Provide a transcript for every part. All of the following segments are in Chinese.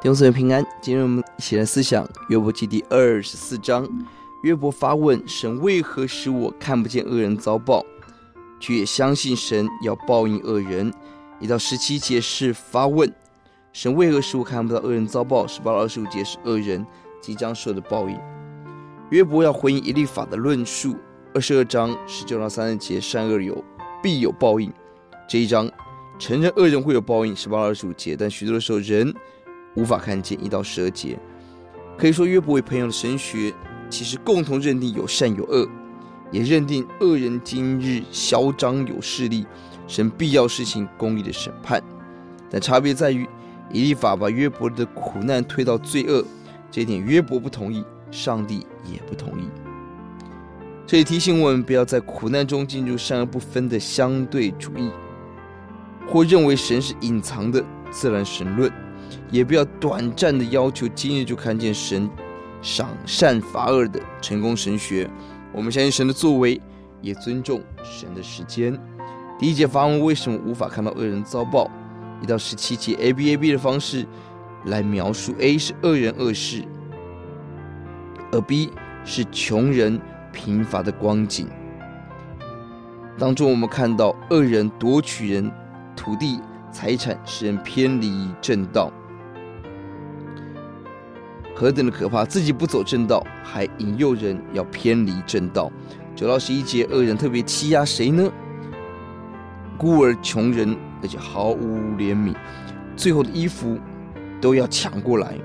弟兄姊妹平安，今天我们一起来思想约伯记第二十四章。约伯发问：神为何使我看不见恶人遭报，却也相信神要报应恶人？一到十七节是发问：神为何使我看不到恶人遭报？十八到二十五节是恶人即将受的报应。约伯要回应一立法的论述。二十二章十九到三十节善恶有必有报应。这一章承认恶人会有报应。十八到二十五节，但许多的时候人。无法看见一到十二节，可以说约伯为朋友的神学，其实共同认定有善有恶，也认定恶人今日嚣张有势力，神必要施行公义的审判。但差别在于，以利法把约伯的苦难推到罪恶，这一点约伯不同意，上帝也不同意。这也提醒我们，不要在苦难中进入善恶不分的相对主义，或认为神是隐藏的自然神论。也不要短暂的要求今日就看见神赏善罚恶的成功神学。我们相信神的作为，也尊重神的时间。第一节发问：为什么无法看到恶人遭报？一到十七节，A B A B 的方式来描述：A 是恶人恶事，而 B 是穷人贫乏的光景。当中我们看到恶人夺取人土地财产，使人偏离正道。何等的可怕！自己不走正道，还引诱人要偏离正道。九到十一节，恶人特别欺压谁呢？孤儿、穷人，而且毫无怜悯，最后的衣服都要抢过来，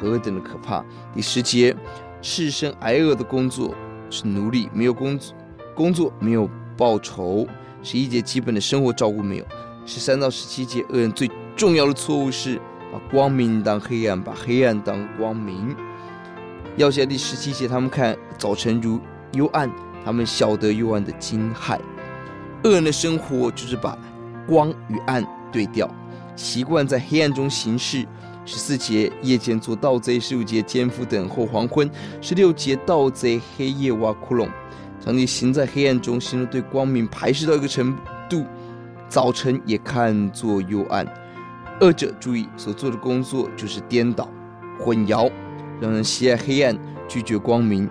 何等的可怕！第十节，赤身挨饿的工作是奴隶，没有工作，工作没有报酬。十一节，基本的生活照顾没有。十三到十七节，恶人最重要的错误是。把光明当黑暗，把黑暗当光明。要写第十七节，他们看早晨如幽暗，他们晓得幽暗的惊骇。恶人的生活就是把光与暗对调，习惯在黑暗中行事。十四节，夜间做盗贼；十五节，奸夫等候黄昏；十六节，盗贼黑夜挖窟窿。上帝行在黑暗中，形容对光明排斥到一个程度，早晨也看作幽暗。恶者注意所做的工作就是颠倒、混淆，让人喜爱黑暗，拒绝光明。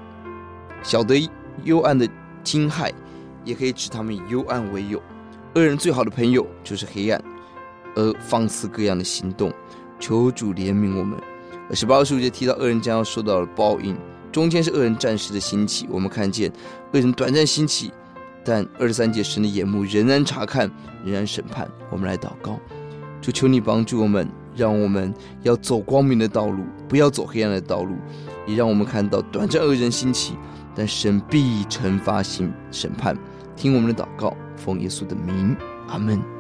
晓得幽暗的惊骇，也可以指他们以幽暗为友。恶人最好的朋友就是黑暗，而放肆各样的行动。求主怜悯我们。而十八、十五节提到恶人将要受到的报应，中间是恶人暂时的兴起。我们看见恶人短暂兴起，但二十三节神的眼目仍然查看，仍然审判。我们来祷告。就求你帮助我们，让我们要走光明的道路，不要走黑暗的道路，也让我们看到短暂恶人兴起，但神必惩罚、行审判。听我们的祷告，奉耶稣的名，阿门。